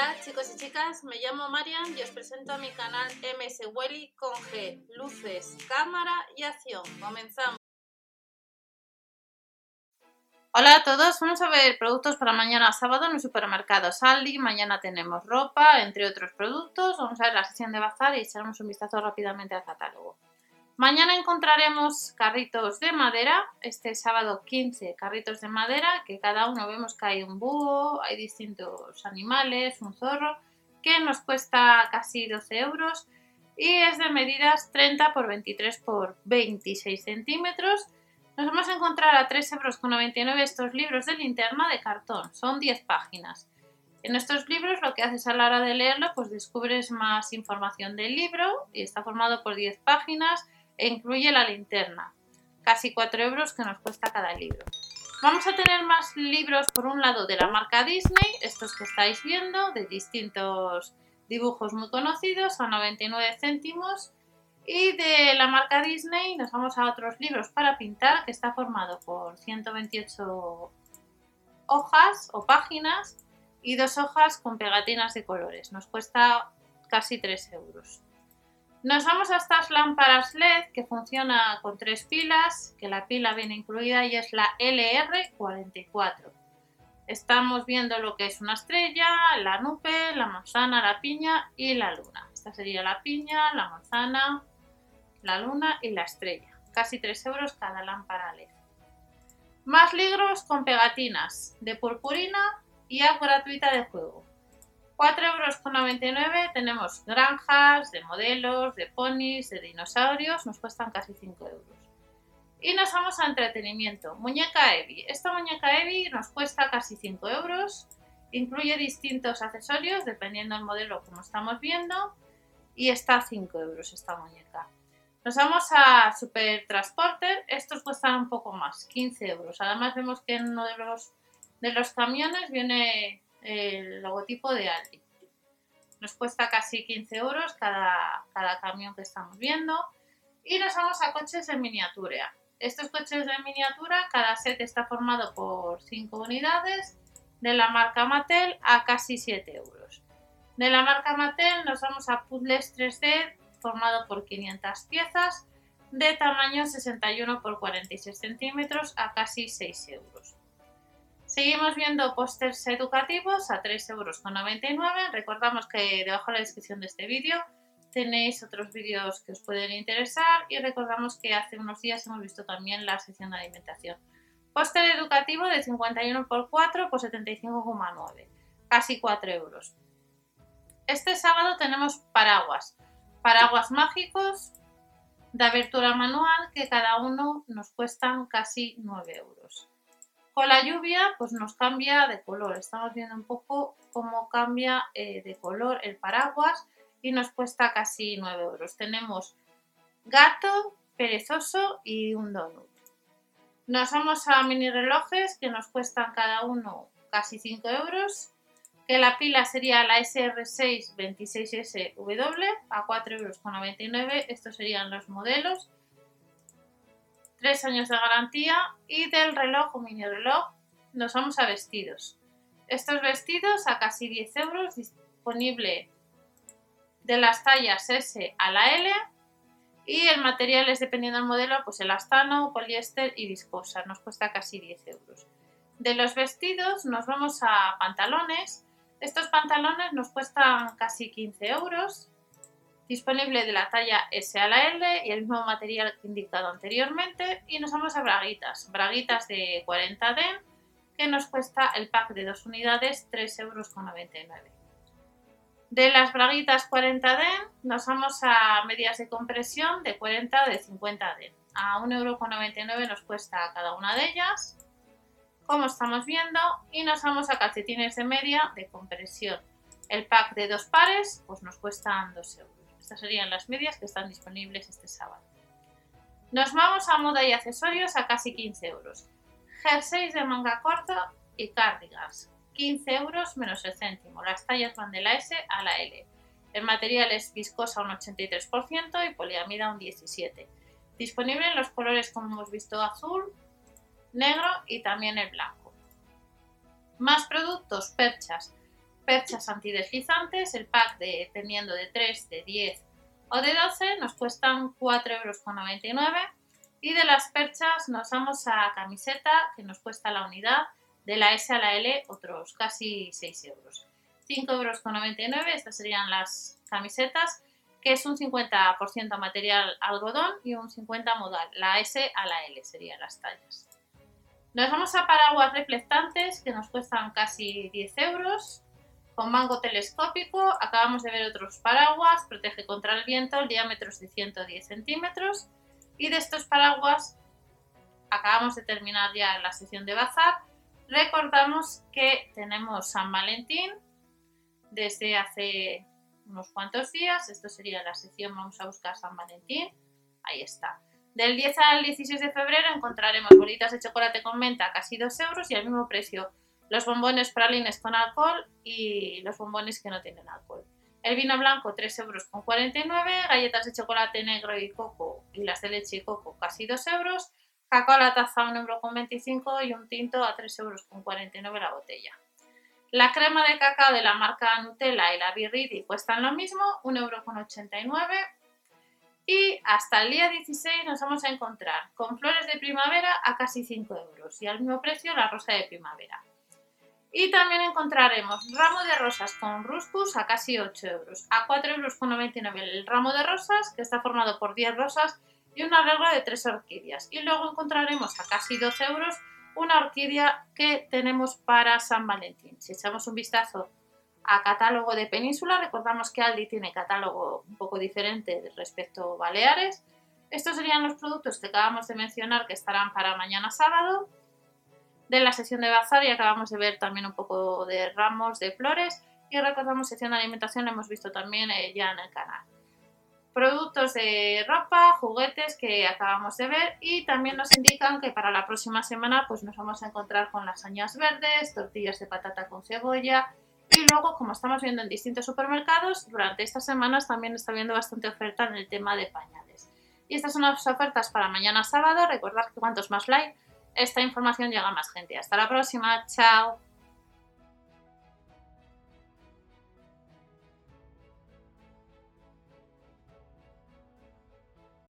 Hola chicos y chicas, me llamo Marian y os presento a mi canal MS Welly con G, luces, cámara y acción. Comenzamos. Hola a todos, vamos a ver productos para mañana sábado en el supermercado Saldi. Mañana tenemos ropa, entre otros productos. Vamos a ver la sesión de bazar y echaremos un vistazo rápidamente al catálogo. Mañana encontraremos carritos de madera, este sábado 15 carritos de madera, que cada uno vemos que hay un búho, hay distintos animales, un zorro, que nos cuesta casi 12 euros y es de medidas 30 por 23 por 26 centímetros. Nos vamos a encontrar a 3,99 euros estos libros de linterna de cartón, son 10 páginas. En estos libros lo que haces a la hora de leerlo, pues descubres más información del libro y está formado por 10 páginas incluye la linterna. Casi 4 euros que nos cuesta cada libro. Vamos a tener más libros por un lado de la marca Disney, estos que estáis viendo, de distintos dibujos muy conocidos, a 99 céntimos. Y de la marca Disney nos vamos a otros libros para pintar, que está formado por 128 hojas o páginas y dos hojas con pegatinas de colores. Nos cuesta casi 3 euros. Nos vamos a estas lámparas LED que funciona con tres pilas, que la pila viene incluida y es la LR44. Estamos viendo lo que es una estrella, la nube, la manzana, la piña y la luna. Esta sería la piña, la manzana, la luna y la estrella. Casi 3 euros cada lámpara LED. Más libros con pegatinas de purpurina y app gratuita de juego. 4,99 euros tenemos granjas de modelos, de ponis, de dinosaurios, nos cuestan casi 5 euros. Y nos vamos a entretenimiento. Muñeca Evi. Esta muñeca Evi nos cuesta casi 5 euros. Incluye distintos accesorios dependiendo del modelo como estamos viendo. Y está a 5 euros esta muñeca. Nos vamos a Super Transporter. Estos cuestan un poco más, 15 euros. Además vemos que en uno de los, de los camiones viene el logotipo de Aldi. Nos cuesta casi 15 euros cada, cada camión que estamos viendo. Y nos vamos a coches en miniatura. Estos coches de miniatura, cada set está formado por 5 unidades, de la marca Mattel a casi 7 euros. De la marca Mattel nos vamos a puzzles 3D formado por 500 piezas de tamaño 61 por 46 centímetros a casi 6 euros. Seguimos viendo pósters educativos a 3,99 euros. Recordamos que debajo de la descripción de este vídeo tenéis otros vídeos que os pueden interesar y recordamos que hace unos días hemos visto también la sección de alimentación. Póster educativo de 51 por 4 por 75,9, casi 4 euros. Este sábado tenemos paraguas, paraguas mágicos de abertura manual que cada uno nos cuestan casi 9 euros. Con la lluvia, pues nos cambia de color. Estamos viendo un poco cómo cambia eh, de color el paraguas y nos cuesta casi 9 euros. Tenemos gato, perezoso y un donut. Nos vamos a mini relojes que nos cuestan cada uno casi 5 euros. Que la pila sería la SR6 26SW a 4,99 euros. Estos serían los modelos. 3 años de garantía y del reloj o mini reloj nos vamos a vestidos. Estos vestidos a casi 10 euros, disponible de las tallas S a la L y el material es dependiendo del modelo, pues elastano, poliéster y viscosa, nos cuesta casi 10 euros. De los vestidos nos vamos a pantalones, estos pantalones nos cuestan casi 15 euros, disponible de la talla S a la L y el mismo material que indicado anteriormente. Y nos vamos a braguitas, braguitas de 40 d que nos cuesta el pack de dos unidades 3,99 euros. De las braguitas 40 d nos vamos a medias de compresión de 40 o de 50 d A 1,99 euro nos cuesta cada una de ellas, como estamos viendo, y nos vamos a calcetines de media de compresión. El pack de dos pares pues nos cuesta 2 euros. Estas serían las medias que están disponibles este sábado. Nos vamos a moda y accesorios a casi 15 euros. Jerseys de manga corta y cardigans. 15 euros menos el céntimo. Las tallas van de la S a la L. El material es viscosa un 83% y poliamida un 17%. Disponible en los colores como hemos visto azul, negro y también el blanco. Más productos, perchas perchas antideslizantes, el pack de, dependiendo de 3, de 10 o de 12, nos cuestan 4,99 euros. Y de las perchas nos vamos a camiseta, que nos cuesta la unidad, de la S a la L, otros casi 6 euros. 5,99 euros, estas serían las camisetas, que es un 50% material algodón y un 50% modal. La S a la L serían las tallas. Nos vamos a paraguas reflectantes, que nos cuestan casi 10 euros con mango telescópico. Acabamos de ver otros paraguas, protege contra el viento, el diámetro es de 110 centímetros. Y de estos paraguas acabamos de terminar ya la sesión de bazar. Recordamos que tenemos San Valentín desde hace unos cuantos días. Esto sería la sesión, vamos a buscar San Valentín. Ahí está. Del 10 al 16 de febrero encontraremos bolitas de chocolate con menta casi 2 euros y al mismo precio los bombones pralines con alcohol y los bombones que no tienen alcohol. El vino blanco 3 euros con 49, galletas de chocolate negro y coco y las de leche y coco casi 2 euros, cacao a la taza 1 euro con 25 y un tinto a 3 euros con 49 la botella. La crema de cacao de la marca Nutella y la Birridi cuestan lo mismo, 1 euro con 89 y hasta el día 16 nos vamos a encontrar con flores de primavera a casi 5 euros y al mismo precio la rosa de primavera. Y también encontraremos ramo de rosas con ruscus a casi 8 euros, a 4,99 euros el ramo de rosas, que está formado por 10 rosas y un arreglo de 3 orquídeas. Y luego encontraremos a casi 12 euros una orquídea que tenemos para San Valentín. Si echamos un vistazo a catálogo de Península, recordamos que Aldi tiene catálogo un poco diferente respecto a Baleares. Estos serían los productos que acabamos de mencionar que estarán para mañana sábado de la sesión de bazar y acabamos de ver también un poco de ramos de flores y recordamos sesión de alimentación, lo hemos visto también eh, ya en el canal. Productos de ropa, juguetes que acabamos de ver y también nos indican que para la próxima semana pues nos vamos a encontrar con lasañas verdes, tortillas de patata con cebolla y luego como estamos viendo en distintos supermercados, durante estas semanas también está habiendo bastante oferta en el tema de pañales. Y estas son las ofertas para mañana sábado, recordad que cuantos más like esta información llega a más gente. Hasta la próxima, chao.